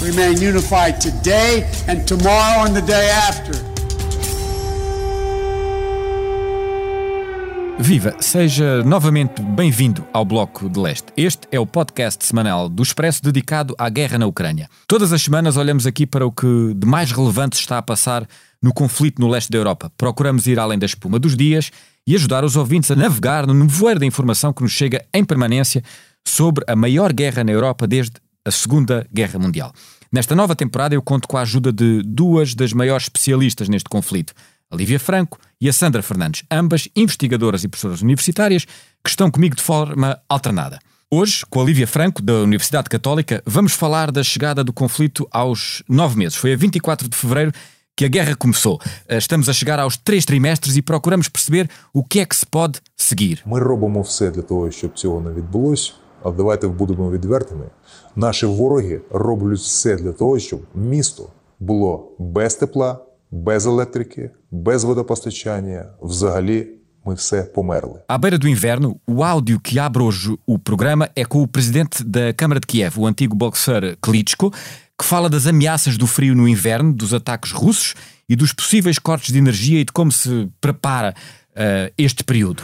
remain unified today and tomorrow and the day after. Viva! Seja novamente bem-vindo ao Bloco de Leste. Este é o podcast semanal do Expresso dedicado à guerra na Ucrânia. Todas as semanas olhamos aqui para o que de mais relevante está a passar no conflito no leste da Europa. Procuramos ir além da espuma dos dias e ajudar os ouvintes a navegar no nevoeiro da informação que nos chega em permanência sobre a maior guerra na Europa desde a Segunda Guerra Mundial. Nesta nova temporada eu conto com a ajuda de duas das maiores especialistas neste conflito a Lívia Franco e a Sandra Fernandes, ambas investigadoras e professoras universitárias que estão comigo de forma alternada. Hoje, com a Lívia Franco, da Universidade Católica, vamos falar da chegada do conflito aos nove meses. Foi a 24 de fevereiro que a guerra começou. Estamos a chegar aos três trimestres e procuramos perceber o que é que se pode seguir. Ми робимо все для того, щоб цього не відбулося. Але давайте будемо відвертими. Наші вороги роблять все для того, щоб місто було без тепла, без електрики, без водопостачання. Взагалі, ми все померли. À beira do inverno, o áudio que abre hoje o programa é com o presidente da Câmara de Kiev, o antigo boxer Klitschko, que fala das ameaças do frio no inverno, dos ataques russos e dos possíveis cortes de energia e de como se prepara uh, este período.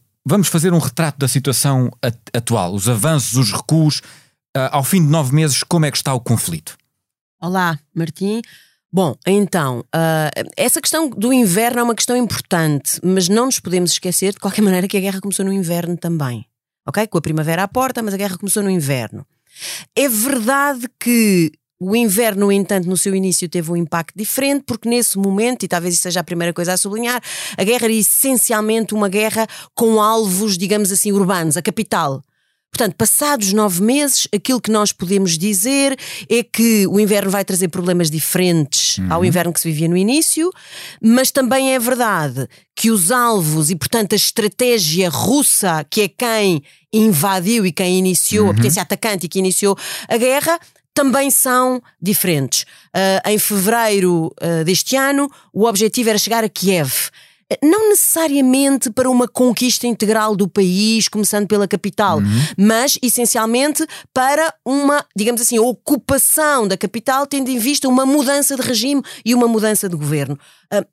vamos fazer um retrato da situação atual, os avanços, os recuos. Uh, ao fim de nove meses, como é que está o conflito? Olá, Martim. Bom, então, uh, essa questão do inverno é uma questão importante, mas não nos podemos esquecer, de qualquer maneira, que a guerra começou no inverno também. Ok? Com a primavera à porta, mas a guerra começou no inverno. É verdade que o inverno, no entanto, no seu início teve um impacto diferente, porque nesse momento, e talvez isso seja a primeira coisa a sublinhar, a guerra era essencialmente uma guerra com alvos, digamos assim, urbanos, a capital. Portanto, passados nove meses, aquilo que nós podemos dizer é que o inverno vai trazer problemas diferentes uhum. ao inverno que se vivia no início, mas também é verdade que os alvos e, portanto, a estratégia russa, que é quem invadiu e quem iniciou, uhum. a potência atacante e que iniciou a guerra, também são diferentes. Uh, em fevereiro uh, deste ano, o objetivo era chegar a Kiev não necessariamente para uma conquista integral do país, começando pela capital, uhum. mas essencialmente para uma, digamos assim, ocupação da capital, tendo em vista uma mudança de regime e uma mudança de governo. Uh,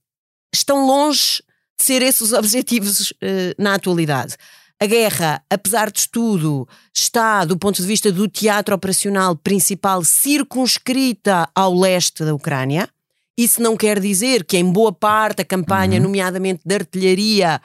estão longe de ser esses os objetivos na atualidade. A guerra, apesar de tudo, está, do ponto de vista do teatro operacional principal, circunscrita ao leste da Ucrânia. Isso não quer dizer que, em boa parte, a campanha, uhum. nomeadamente de artilharia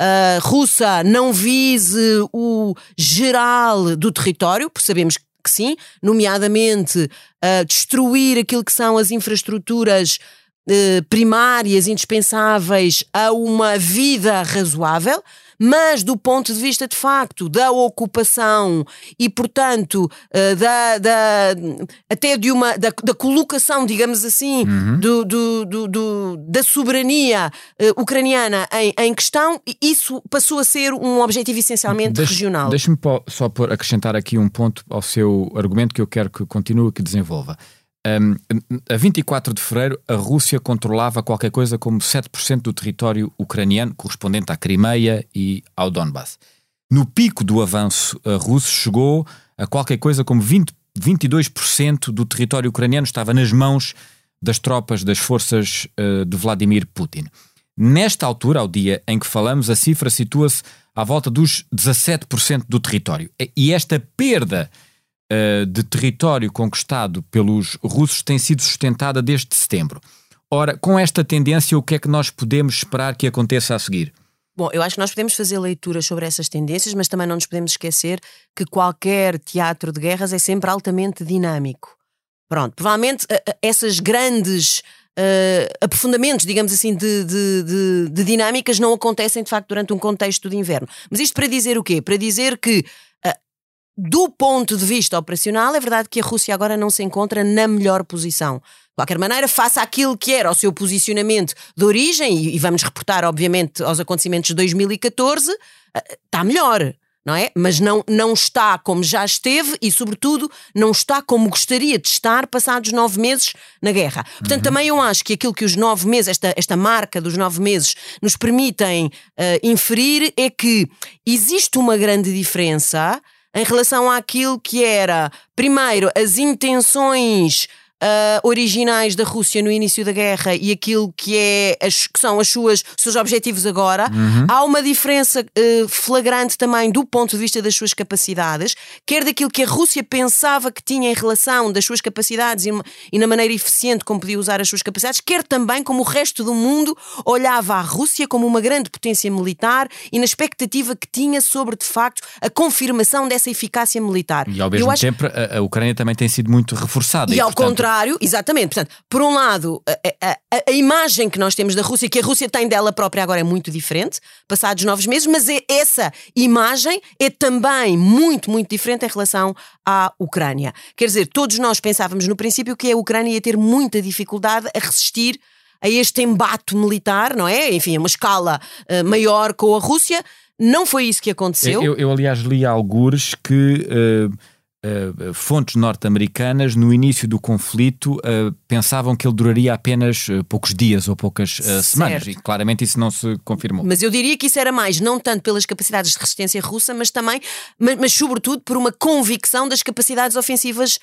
uh, russa, não vise o geral do território, porque sabemos que sim, nomeadamente uh, destruir aquilo que são as infraestruturas uh, primárias indispensáveis a uma vida razoável mas do ponto de vista de facto da ocupação e, portanto, uh, da, da, até de uma da, da colocação, digamos assim, uhum. do, do, do, do, da soberania uh, ucraniana em, em questão, isso passou a ser um objetivo essencialmente Deixe, regional. Deixe-me só por acrescentar aqui um ponto ao seu argumento que eu quero que continue que desenvolva. Um, a 24 de fevereiro, a Rússia controlava qualquer coisa como 7% do território ucraniano, correspondente à Crimeia e ao Donbass. No pico do avanço russo, chegou a qualquer coisa como 20, 22% do território ucraniano estava nas mãos das tropas das forças uh, de Vladimir Putin. Nesta altura, ao dia em que falamos, a cifra situa-se à volta dos 17% do território. E esta perda uh, de território conquistado pelos russos tem sido sustentada desde setembro. Ora, com esta tendência, o que é que nós podemos esperar que aconteça a seguir? Bom, eu acho que nós podemos fazer leituras sobre essas tendências, mas também não nos podemos esquecer que qualquer teatro de guerras é sempre altamente dinâmico. Pronto, provavelmente essas grandes uh, aprofundamentos, digamos assim, de, de, de, de, dinâmicas não acontecem de facto durante um contexto de inverno. Mas isto para dizer o quê? Para dizer que do ponto de vista operacional, é verdade que a Rússia agora não se encontra na melhor posição. De qualquer maneira, faça aquilo que era o seu posicionamento de origem, e, vamos reportar, obviamente, aos acontecimentos de 2014, está melhor não é? Mas não, não está como já esteve e, sobretudo, não está como gostaria de estar passados nove meses na guerra. Portanto, uhum. também eu acho que aquilo que os nove meses, esta, esta marca dos nove meses, nos permitem uh, inferir é que existe uma grande diferença em relação àquilo que era, primeiro, as intenções uh, originais da Rússia no início da guerra e aquilo que, é as, que são as suas, os seus objetivos agora, uhum. há uma diferença uh, flagrante também do ponto de vista das suas capacidades, quer daquilo que a Rússia pensava que tinha em relação das suas capacidades e, e na maneira eficiente como podia usar as suas capacidades, quer também como o resto do mundo olhava a Rússia como uma grande potência militar e na expectativa que tinha sobre, de facto, a confirmação dessa eficácia militar. E ao mesmo acho... tempo a, a, Ucrânia também tem sido muito reforçada. E, e ao portanto... contrário, contrário, exatamente. Portanto, por um lado, a, a, a, imagem que nós temos da Rússia, que a Rússia tem dela própria agora é muito diferente, passados nove meses, mas é, essa imagem é também muito, muito diferente em relação à Ucrânia. Quer dizer, todos nós pensávamos no princípio que a Ucrânia ia ter muita dificuldade a resistir a este embate militar, não é? Enfim, uma escala uh, maior com a Rússia. Não foi isso que aconteceu. Eu, eu aliás, li algures que. Uh Uh, fontes norte-americanas, no início do conflito, uh, pensavam que ele duraria apenas uh, poucos dias ou poucas semanas, e claramente isso não se confirmou. Mas eu diria que isso era mais, não tanto pelas capacidades de resistência russa, mas também, mas, mas sobretudo por uma convicção das capacidades ofensivas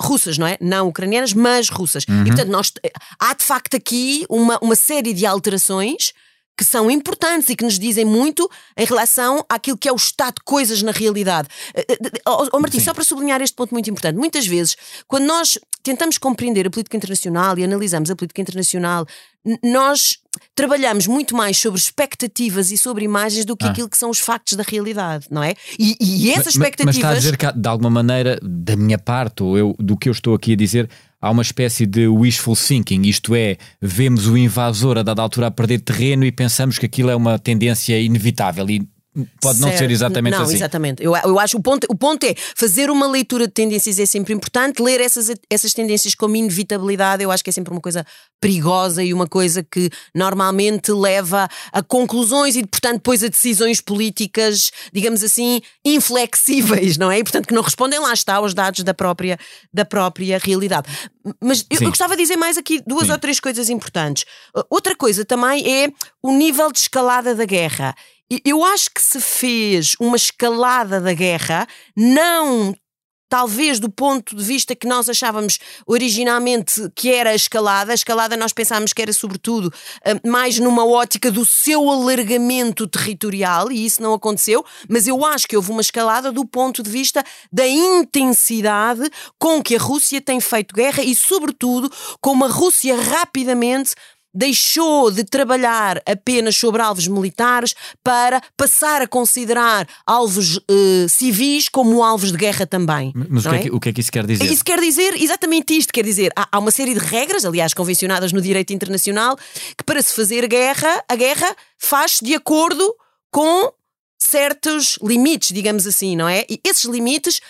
russas, não é? Não ucranianas, mas russas. Uhum. E portanto, nós, há de facto aqui uma, uma série de alterações que são importantes e que nos dizem muito em relação àquilo que é o estado de coisas na realidade. Oh, oh Martim, Sim. só para sublinhar este ponto muito importante, muitas vezes, quando nós tentamos compreender a política internacional e analisamos a política internacional, nós trabalhamos muito mais sobre expectativas e sobre imagens do que ah. aquilo que são os factos da realidade, não é? E, e essas expectativas. Mas, mas está a dizer que, de alguma maneira, da minha parte, ou eu, do que eu estou aqui a dizer, há uma espécie de wishful thinking, isto é, vemos o invasor a dada altura a perder terreno e pensamos que aquilo é uma tendência inevitável. E Pode certo. não ser exatamente não, assim. exatamente. Eu, eu acho o ponto, o ponto é fazer uma leitura de tendências é sempre importante, ler essas, essas tendências como inevitabilidade, eu acho que é sempre uma coisa perigosa e uma coisa que normalmente leva a conclusões e, portanto, depois a decisões políticas, digamos assim, inflexíveis, não é? E, portanto, que não respondem lá está aos dados da própria, da própria realidade. Mas eu, eu, gostava de dizer mais aqui duas Sim. ou três coisas importantes. Outra coisa também é o nível de escalada da guerra. Eu acho que se fez uma escalada da guerra, não talvez do ponto de vista que nós achávamos originalmente que era a escalada. A escalada nós pensávamos que era sobretudo eh, mais numa ótica do seu alargamento territorial e isso não aconteceu, mas eu acho que houve uma escalada do ponto de vista da intensidade com que a Rússia tem feito guerra e sobretudo como a Rússia rapidamente deixou de trabalhar apenas sobre alvos militares para passar a considerar alvos uh, civis como alvos de guerra também. Mas o que, é? É que, o que, é que, isso quer dizer? Isso quer dizer exatamente isto: quer dizer, há, há, uma série de regras, aliás, convencionadas no direito internacional, que para se fazer guerra, a guerra faz de acordo com certos limites, digamos assim, não é? E esses limites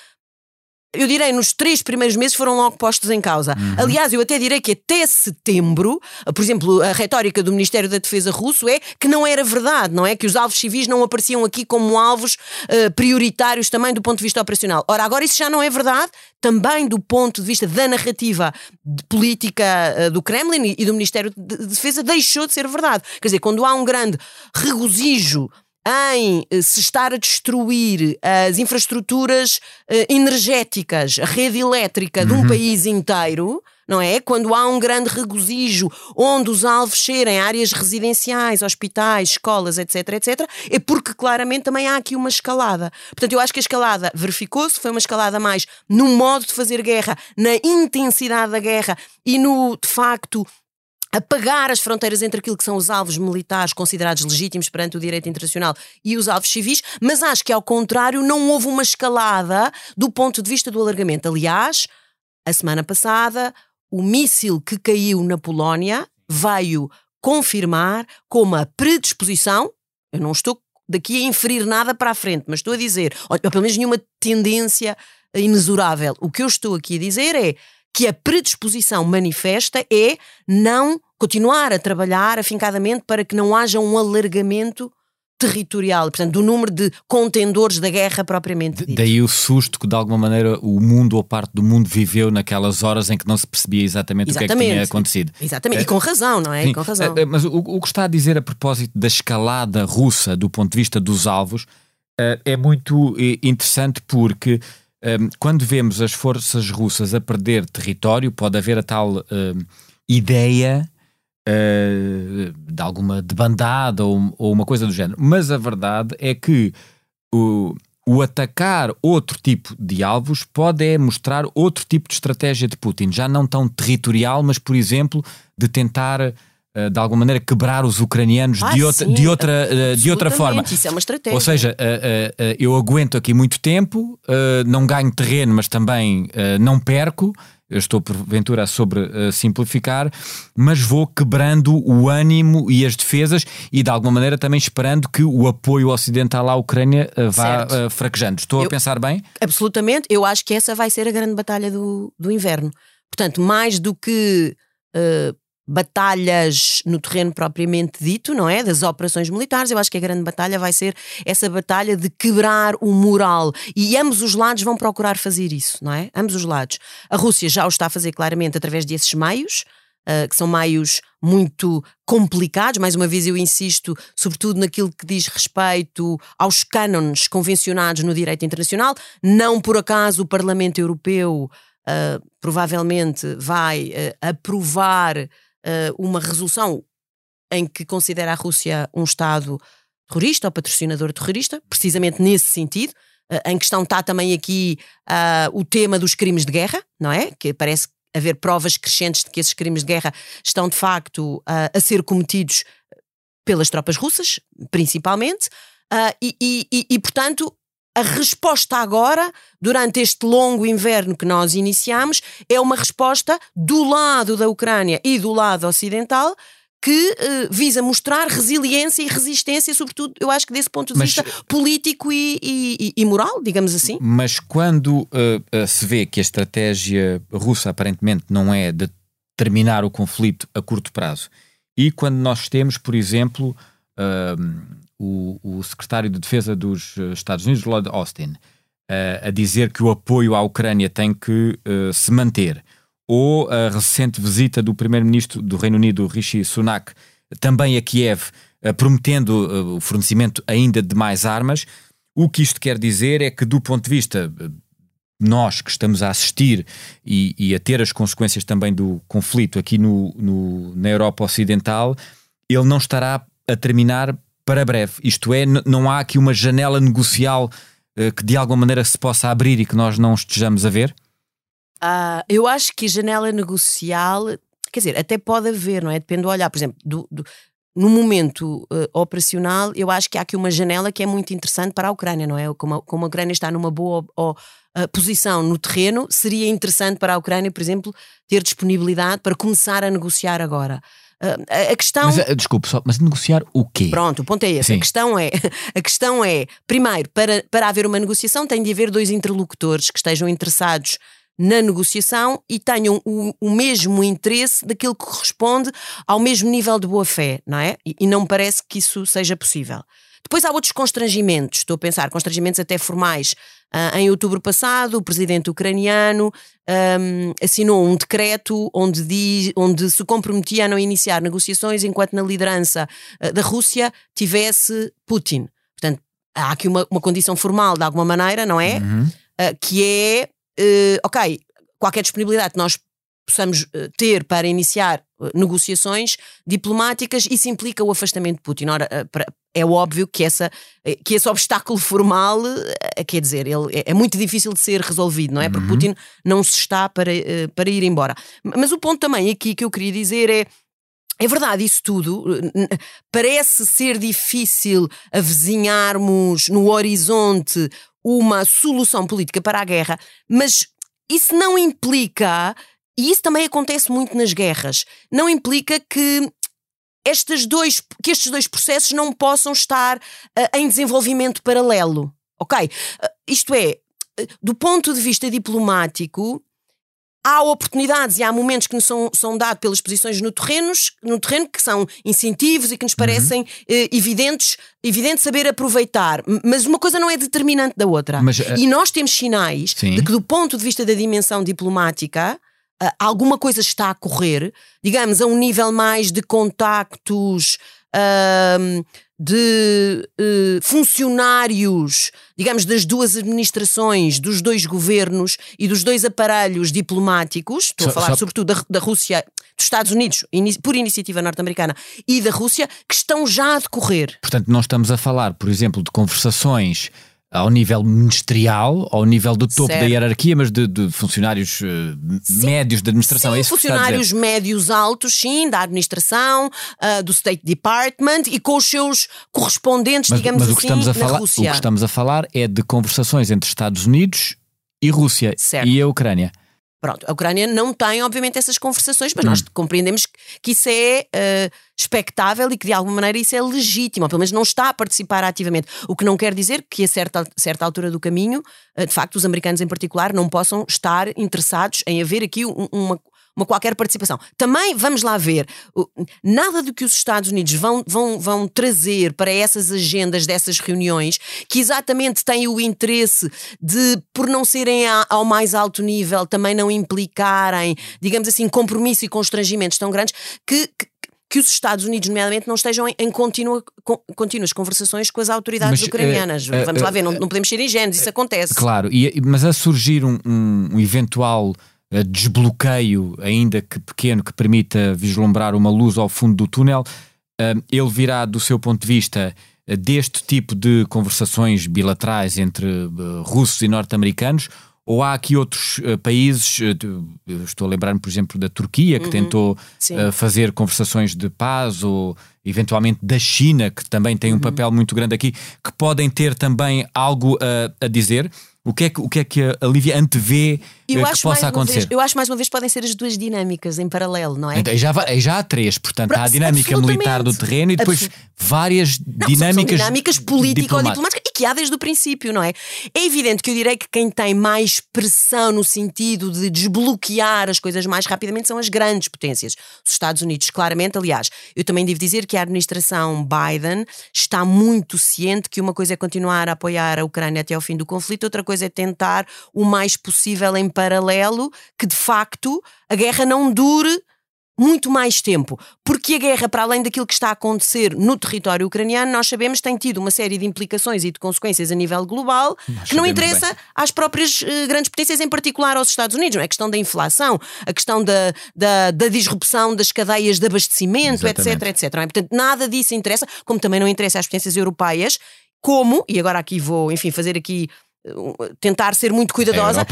eu direi, nos três primeiros meses foram logo postos em causa. Uhum. Aliás, eu até direi que até setembro, por exemplo, a retórica do Ministério da Defesa russo é que não era verdade, não é? Que os alvos civis não apareciam aqui como alvos uh, prioritários também do ponto de vista operacional. Ora, agora isso já não é verdade, também do ponto de vista da narrativa de política uh, do Kremlin e do Ministério de Defesa, deixou de ser verdade. Quer dizer, quando há um grande regozijo em eh, se estar a destruir as infraestruturas uh, energéticas, a rede elétrica de um uhum. país inteiro, não é? Quando há um grande regozijo onde os alvos serem áreas residenciais, hospitais, escolas, etc, etc, é porque claramente também há aqui uma escalada. Portanto, eu acho que a escalada verificou-se, foi uma escalada mais no modo de fazer guerra, na intensidade da guerra e no, de facto, apagar as fronteiras entre aquilo que são os alvos militares considerados legítimos perante o direito internacional e os alvos civis, mas acho que ao contrário não houve uma escalada do ponto de vista do alargamento. Aliás, a semana passada, o míssil que caiu na Polónia veio confirmar com uma predisposição, eu não estou daqui a inferir nada para a frente, mas estou a dizer, ou pelo menos nenhuma tendência inexorável. O que eu estou aqui a dizer é que a predisposição manifesta é não continuar a trabalhar afincadamente para que não haja um alargamento territorial, portanto, do número de contendores da guerra propriamente dito. Daí o susto que, de alguma maneira, o mundo ou parte do mundo viveu naquelas horas em que não se percebia exatamente, exatamente. o que é que tinha acontecido. Exatamente, e com razão, não é? Sim. Com razão. Eh, mas o, o, que está a dizer a propósito da escalada russa do ponto de vista dos alvos eh, é muito eh, interessante porque quando vemos as forças russas a perder território, pode haver a tal ideia uh, de alguma debandada ou, ou, uma coisa do género. Mas a verdade é que o, o atacar outro tipo de alvos pode é mostrar outro tipo de estratégia de Putin, já não tão territorial, mas, por exemplo, de tentar de alguma maneira quebrar os ucranianos ah, de, outra, sim, de, outra, eh, de outra forma. Isso é uma estratégia. Ou seja, uh, eu aguento aqui muito tempo, não ganho terreno, mas também não perco. Eu estou porventura a sobre simplificar, mas vou quebrando o ânimo e as defesas e de alguma maneira também esperando que o apoio ocidental à Ucrânia vá fraquejando. Estou eu, a pensar bem? Absolutamente. Eu acho que essa vai ser a grande batalha do, do inverno. Portanto, mais do que Uh, batalhas no terreno propriamente dito, não é? Das operações militares. Eu acho que a grande batalha vai ser essa batalha de quebrar o moral. E ambos os lados vão procurar fazer isso, não é? Ambos os lados. A Rússia já o está a fazer claramente através desses meios. Uh, que são meios muito complicados, mais uma vez eu insisto, sobretudo naquilo que diz respeito aos cânones convencionados no direito internacional. Não por acaso o Parlamento Europeu uh, provavelmente vai uh, aprovar uh, uma resolução em que considera a Rússia um Estado terrorista ou patrocinador terrorista, precisamente nesse sentido. Uh, em questão está também aqui uh, o tema dos crimes de guerra, não é? Que parece haver provas crescentes de que esses crimes de guerra estão de facto a ser cometidos pelas tropas russas, principalmente. E, e, e, portanto, a resposta agora, durante este longo inverno que nós iniciamos, é uma resposta do lado da Ucrânia e do lado ocidental que uh, visa mostrar resiliência e resistência, sobretudo, eu acho que desse ponto de mas, vista político e, e, e, moral, digamos assim. Mas quando uh, uh, se vê que a estratégia russa aparentemente não é de terminar o conflito a curto prazo, e quando nós temos, por exemplo, o, o secretário de Defesa dos eh, Estados Unidos, Lloyd Austin, uh, a dizer que o apoio à Ucrânia tem que uh, se manter, ou a recente visita do primeiro-ministro do Reino Unido, Rishi Sunak, também a Kiev, uh, prometendo o fornecimento ainda de mais armas, o que isto quer dizer é que, do ponto de vista nós que estamos a assistir e, e, a ter as consequências também do conflito aqui no, no, na Europa Ocidental, ele não estará a terminar para breve. Isto é, não há aqui uma janela negocial uh, que de alguma maneira se possa abrir e que nós não estejamos a ver? Uh, eu acho que janela negocial, quer dizer, até pode haver, não é? Depende do olhar. Por exemplo, do, do, no momento uh, operacional, eu acho que há aqui uma janela que é muito interessante para a Ucrânia, não é? Como a, como a Ucrânia está numa boa uh, posição no terreno, seria interessante para a Ucrânia, por exemplo, ter disponibilidade para começar a negociar agora. Uh, a questão. Mas, uh, desculpe, só, mas negociar o quê? Pronto, o ponto é esse. A questão é, a questão é, primeiro, para, para haver uma negociação, tem de haver dois interlocutores que estejam interessados na negociação e tenham o, o, mesmo interesse daquilo que corresponde ao mesmo nível de boa-fé, não é? E, e não me parece que isso seja possível. Depois há outros constrangimentos, estou a pensar, constrangimentos até formais. Uh, em outubro passado, o presidente ucraniano um, assinou um decreto onde, diz, onde se comprometia a não iniciar negociações enquanto na liderança uh, da Rússia tivesse Putin. Portanto, há aqui uma, uma condição formal, de alguma maneira, não é? Uhum. Uh, que é, ok, qualquer disponibilidade que nós possamos uh, ter para iniciar uh, negociações diplomáticas, isso implica o afastamento de Putin. Ora, uh, é óbvio que, essa, que esse obstáculo formal, quer dizer, ele é, é muito difícil de ser resolvido, não é? Porque uhum. Putin não se está para, para ir embora. Mas o ponto também aqui que eu queria dizer é é verdade, isso tudo. Parece ser difícil avizinharmos no horizonte uma solução política para a guerra, mas isso não implica, e isso também acontece muito nas guerras, não implica que estes dois, que estes dois processos não possam estar uh, em desenvolvimento paralelo. Ok? Uh, isto é, uh, do ponto de vista diplomático, há oportunidades e há momentos que nos são, são dados pelas posições no, terrenos, no terreno que são incentivos e que nos parecem uhum. eh, evidentes, evidente saber aproveitar. Mas uma coisa não é determinante da outra. Mas. E nós temos sinais Sim. de que, do ponto de vista da dimensão diplomática, uh, alguma coisa está a correr, digamos, a um nível mais de contactos. Uh, de uh, funcionários, digamos, das duas administrações, dos dois governos e dos dois aparelhos diplomáticos, estou a falar só... sobretudo da, da Rússia, dos Estados Unidos, por iniciativa norte-americana, e da Rússia, que estão já a decorrer. Portanto, não estamos a falar, por exemplo, de conversações ao nível ministerial, ao nível do topo certo. da hierarquia, mas de, de funcionários uh, médios da administração. Sim, é funcionários médios altos, sim, da administração, uh, do State Department e com os seus correspondentes, mas, digamos mas assim, o que estamos a falar, Rússia. O que estamos a falar é de conversações entre Estados Unidos e Rússia certo. e a Ucrânia. Pronto, a Ucrânia não tem, obviamente, essas conversações, mas hum. nós compreendemos que isso é uh, expectável e que, de alguma maneira, isso é legítimo, ou pelo menos não está a participar ativamente. O que não quer dizer que, a certa, certa altura do caminho, uh, de facto, os americanos em particular não possam estar interessados em haver aqui um, uma, uma qualquer participação. Também vamos lá ver, nada do que os Estados Unidos vão, vão, vão trazer para essas agendas dessas reuniões, que exatamente têm o interesse de, por não serem a, ao mais alto nível, também não implicarem, digamos assim, compromisso e constrangimentos tão grandes, que, que que os Estados Unidos, nomeadamente, não estejam em, em continua, con, contínuas conversações com as autoridades mas, ucranianas. Uh, Vamos uh, lá ver, não, não, podemos ser ingênuos, isso acontece. Claro, e, mas a surgir um, um eventual desbloqueio, ainda que pequeno, que permita vislumbrar uma luz ao fundo do túnel, ele virá, do seu ponto de vista, deste tipo de conversações bilaterais entre russos e norte-americanos? Ou há aqui outros países, estou a lembrar-me, por exemplo, da Turquia, que uhum, tentou uh, fazer conversações de paz, ou eventualmente da China, que também tem um uhum. papel muito grande aqui, que podem ter também algo a dizer? O que é que, o que, é que a Lívia antevê eu que possa acontecer? Vez, eu acho mais uma vez podem ser as duas dinâmicas em paralelo, não é? Então, já, já há três, portanto, há a dinâmica militar do terreno e depois Absolut... várias não, dinâmicas, dinâmicas político-diplomáticas e que há desde o princípio, não é? É evidente que eu direi que quem tem mais pressão no sentido de desbloquear as coisas mais rapidamente são as grandes potências. Os Estados Unidos, claramente, aliás, eu também devo dizer que a administração Biden está muito ciente que uma coisa é continuar a apoiar a Ucrânia até ao fim do conflito, outra coisa é tentar o mais possível em paralelo que de facto a guerra não dure muito mais tempo. Porque a guerra, para além daquilo que está a acontecer no território ucraniano, nós sabemos tem tido uma série de implicações e de consequências a nível global nós que não interessa bem. às próprias uh, grandes potências, em particular aos Estados Unidos. Não é? A questão da inflação, a questão da, da, da disrupção das cadeias de abastecimento, Exatamente. etc, etc. Não é? Portanto, nada disso interessa, como também não interessa às potências europeias, como, e agora aqui vou, enfim, fazer aqui tentar ser muito cuidadosa,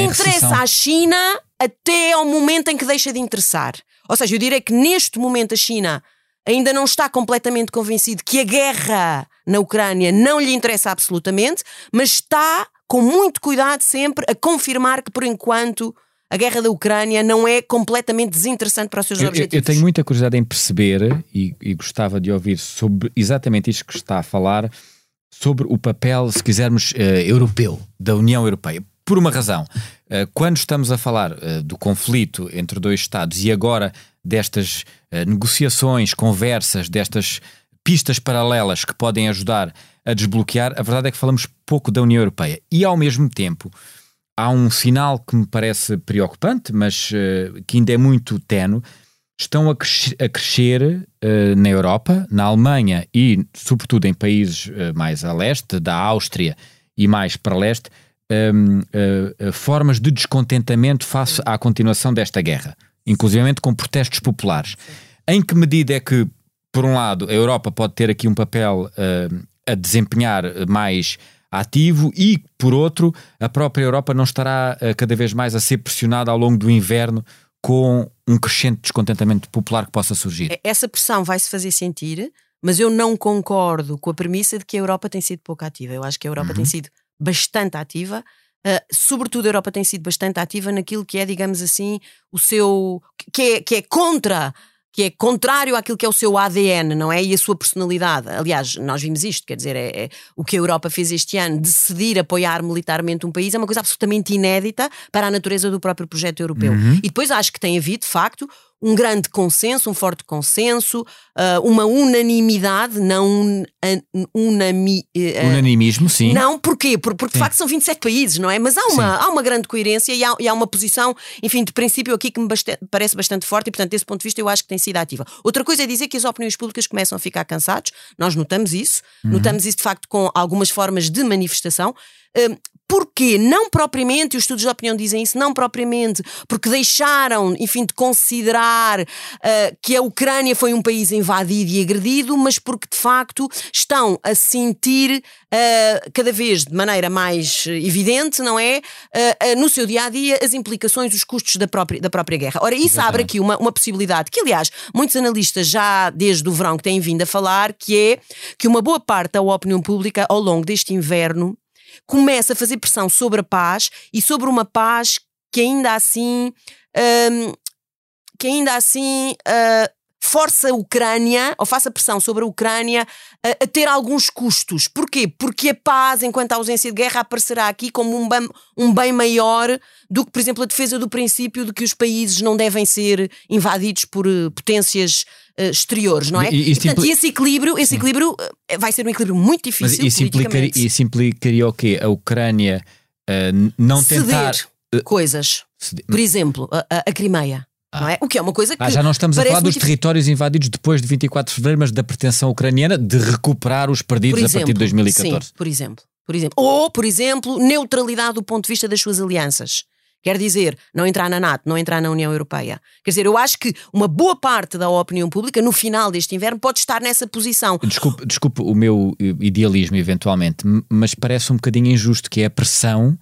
interessa à China até ao momento em que deixa de interessar. Ou seja, eu direi que neste momento a China ainda não está completamente convencido que a guerra na Ucrânia não lhe interessa absolutamente, mas está com muito cuidado sempre a confirmar que por enquanto a guerra da Ucrânia não é completamente desinteressante para os seus eu, objetivos. Eu tenho muita curiosidade em perceber e, e gostava de ouvir sobre exatamente isto que está a falar sobre o papel, se quisermos, uh, europeu, da União Europeia. Por uma razão. Uh, quando estamos a falar uh, do conflito entre dois Estados e agora destas negociações, conversas, destas pistas paralelas que podem ajudar a desbloquear, a verdade é que falamos pouco da União Europeia. E ao mesmo tempo, há um sinal que me parece preocupante, mas que ainda é muito tenue, estão a, crescer, a crescer uh, na Europa, na Alemanha e, sobretudo, em países uh, mais a leste, da Áustria e mais para leste, um, uh, formas de descontentamento face à continuação desta guerra. inclusivamente com protestos populares. Em que medida é que, por um lado, a Europa pode ter aqui um papel a desempenhar mais ativo e, por outro, a própria Europa não estará cada vez mais a ser pressionada ao longo do inverno com um crescente descontentamento popular que possa surgir? Essa pressão vai se fazer sentir, mas eu não concordo com a premissa de que a Europa tem sido pouco ativa. Eu acho que a Europa uhum. tem sido bastante ativa. Uh, sobretudo a Europa tem sido bastante ativa naquilo que é, digamos assim, o seu. que é, que é contra que é contrário àquilo que é o seu ADN, não é? E a sua personalidade. Aliás, nós vimos isto, quer dizer, é, é, o que a Europa fez este ano, decidir apoiar militarmente um país, é uma coisa absolutamente inédita para a natureza do próprio projeto europeu. Uhum. E depois acho que tem havido, de facto, um grande consenso, um forte consenso, uh, uma unanimidade, não un, unami, uh, unanimismo, sim. Não, porquê? Por, porque sim. de facto são 27 países, não é? Mas há uma, há uma grande coerência e há, e há, uma posição, enfim, de princípio aqui que me bastante, parece bastante forte e, portanto, desse ponto de vista, eu acho que tem sido ativa. Outra coisa é dizer que as opiniões públicas começam a ficar cansados, nós notamos isso, uhum. notamos isso de facto com algumas formas de manifestação. Porquê? Não propriamente, e os estudos de opinião dizem isso, não propriamente porque deixaram, enfim, de considerar uh, que a Ucrânia foi um país invadido e agredido, mas porque de facto estão a sentir uh, cada vez de maneira mais evidente, não é? Uh, no seu dia a dia, as implicações, os custos da própria, da própria guerra. Ora, isso Exatamente. abre aqui uma, uma possibilidade que, aliás, muitos analistas já desde o verão que têm vindo a falar, que é que uma boa parte da opinião pública ao longo deste inverno começa a fazer pressão sobre a paz e sobre uma paz que ainda assim. Um, que ainda assim uh, força a Ucrânia, ou faça pressão sobre a Ucrânia, a, a, ter alguns custos. Porquê? Porque a paz, enquanto a ausência de guerra, aparecerá aqui como um bem, um bem maior do que, por exemplo, a defesa do princípio de que os países não devem ser invadidos por uh, potências uh, exteriores, não é? E, e, Portanto, esse equilíbrio, esse equilíbrio uh, vai ser um equilíbrio muito difícil. Mas isso, implicaria, isso implicaria o quê? A Ucrânia não Ceder tentar. Coisas. Ceder. Por exemplo, a, a, Crimeia. Não é? O que é uma coisa que. Ah, já não estamos a falar dos territórios invadidos depois de 24 de fevereiro, mas da pretensão ucraniana de recuperar os perdidos exemplo, a partir de 2014. Sim, por exemplo, por exemplo. Ou, por exemplo, neutralidade do ponto de vista das suas alianças. Quer dizer, não entrar na NATO, não entrar na União Europeia. Quer dizer, eu acho que uma boa parte da opinião pública, no final deste inverno, pode estar nessa posição. Desculpe, desculpe o meu idealismo, eventualmente, mas parece um bocadinho injusto que é a pressão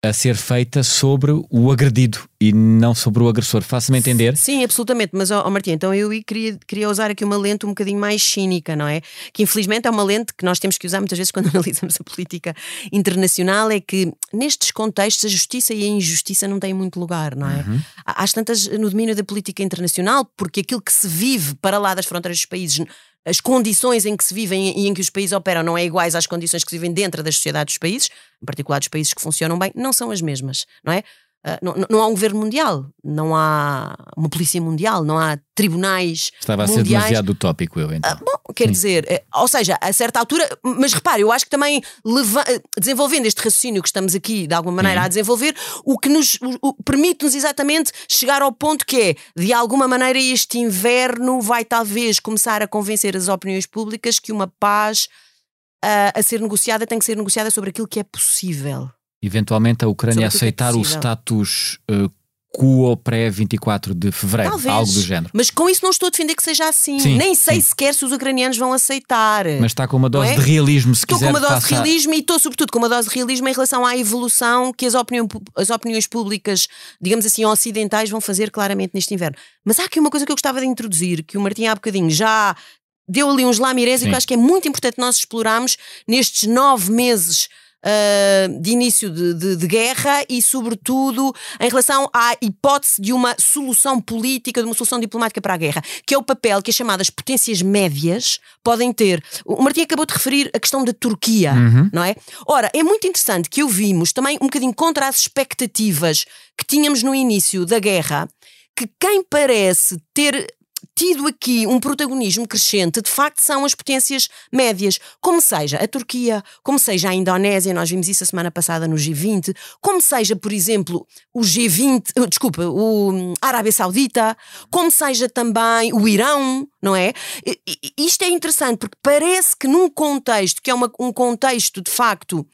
a ser feita sobre o agredido e não sobre o agressor. Faça-me entender? Sim, absolutamente. Mas, oh, Martim, então eu queria, queria usar aqui uma lente um bocadinho mais cínica, não é? Que infelizmente é uma lente que nós temos que usar muitas vezes quando analisamos a política internacional, é que nestes contextos a justiça e a injustiça não têm muito lugar, não é? Uhum. Há, há tantas no domínio da política internacional, porque aquilo que se vive para lá das fronteiras dos países as condições em que se vivem e em que os países operam não é iguais às condições que se vivem dentro das sociedades dos países, em particular dos países que funcionam bem, não são as mesmas, não é? Uh, não, não, há um governo mundial, não há uma polícia mundial, não há tribunais. Estava a ser demasiado utópico, eu então. Uh, bom, quer Sim. dizer, uh, ou seja, a certa altura, mas repare, eu acho que também leva, desenvolvendo este raciocínio que estamos aqui de alguma maneira uhum. a desenvolver, o que nos permite-nos exatamente chegar ao ponto que é, de alguma maneira, este inverno vai talvez começar a convencer as opiniões públicas que uma paz a ser negociada tem que ser negociada sobre aquilo que é possível eventualmente a Ucrânia é aceitar o status uh, quo pré-24 de fevereiro, Talvez. algo do género. Mas com isso não estou a defender que seja assim. Sim, Nem sei sim. sequer se os ucranianos vão aceitar. Mas está com uma dose é? de realismo, se estou quiser. Estou com uma dose de realismo e estou, sobretudo, com uma dose de realismo em relação à evolução que as, opinião, as opiniões públicas, digamos assim, ocidentais, vão fazer claramente neste inverno. Mas há aqui uma coisa que eu gostava de introduzir, que o Martim há bocadinho já deu ali uns lamirés e que eu acho que é muito importante nós explorarmos nestes nove meses uh, de início de, de, de, guerra e, sobretudo, em relação à hipótese de uma solução política, de uma solução diplomática para a guerra, que é o papel que as chamadas potências médias podem ter. O Martim acabou de referir a questão da Turquia, uhum. não é? Ora, é muito interessante que ouvimos também um bocadinho contra as expectativas que tínhamos no início da guerra, que quem parece ter tido aqui um protagonismo crescente, de facto, são as potências médias, como seja a Turquia, como seja a Indonésia, nós vimos isso a semana passada no G20, como seja, por exemplo, o G20, uh, desculpa, o hum, Arábia Saudita, como seja também o Irão, não é? Isto é interessante porque parece que num contexto que é uma, um contexto de facto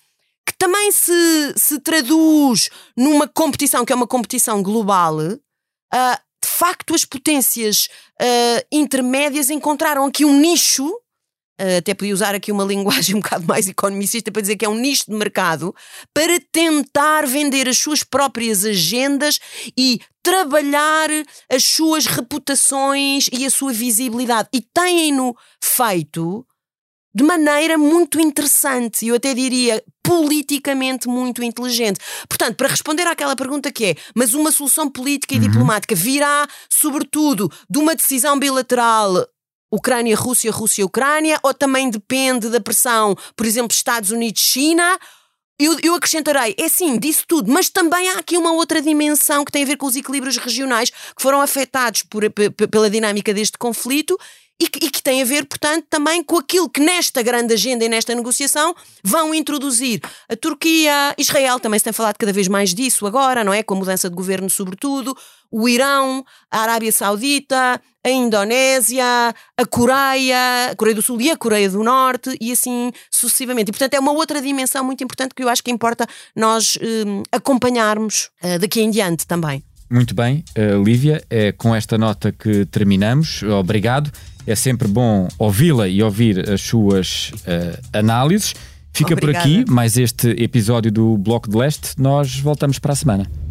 que também se, se traduz numa competição que é uma competição global, uh, facto as potências uh, intermédias encontraram aqui um nicho Uh, até podia usar aqui uma linguagem um bocado mais economicista para dizer que é um nicho de mercado, para tentar vender as suas próprias agendas e trabalhar as suas reputações e a sua visibilidade. E têm-no feito de maneira muito interessante, e eu até diria politicamente muito inteligente. Portanto, para responder àquela pergunta que é, mas uma solução política e uhum. diplomática virá, sobretudo, de uma decisão bilateral Ucrânia-Rússia, Rússia-Ucrânia, ou também depende da pressão, por exemplo, Estados Unidos-China? Eu, eu, acrescentarei, é sim, disso tudo, mas também há aqui uma outra dimensão que tem a ver com os equilíbrios regionais que foram afetados por, pela dinâmica deste conflito e que, e que, tem a ver, portanto, também com aquilo que nesta grande agenda e nesta negociação vão introduzir. A Turquia, Israel também se tem falado cada vez mais disso agora, não é? Com a mudança de governo, sobretudo, o Irão, a Arábia Saudita, a Indonésia, a Coreia, a Coreia do Sul e a Coreia do Norte e assim sucessivamente. E, portanto, é uma outra dimensão muito importante que eu acho que importa nós um, acompanharmos uh, daqui em diante também. Muito bem, uh, Lívia, é com esta nota que terminamos. Obrigado. É sempre bom ouvi-la e ouvir as suas uh, análises. Fica Obrigada. por aqui mais este episódio do Bloco de Leste. Nós voltamos para a semana.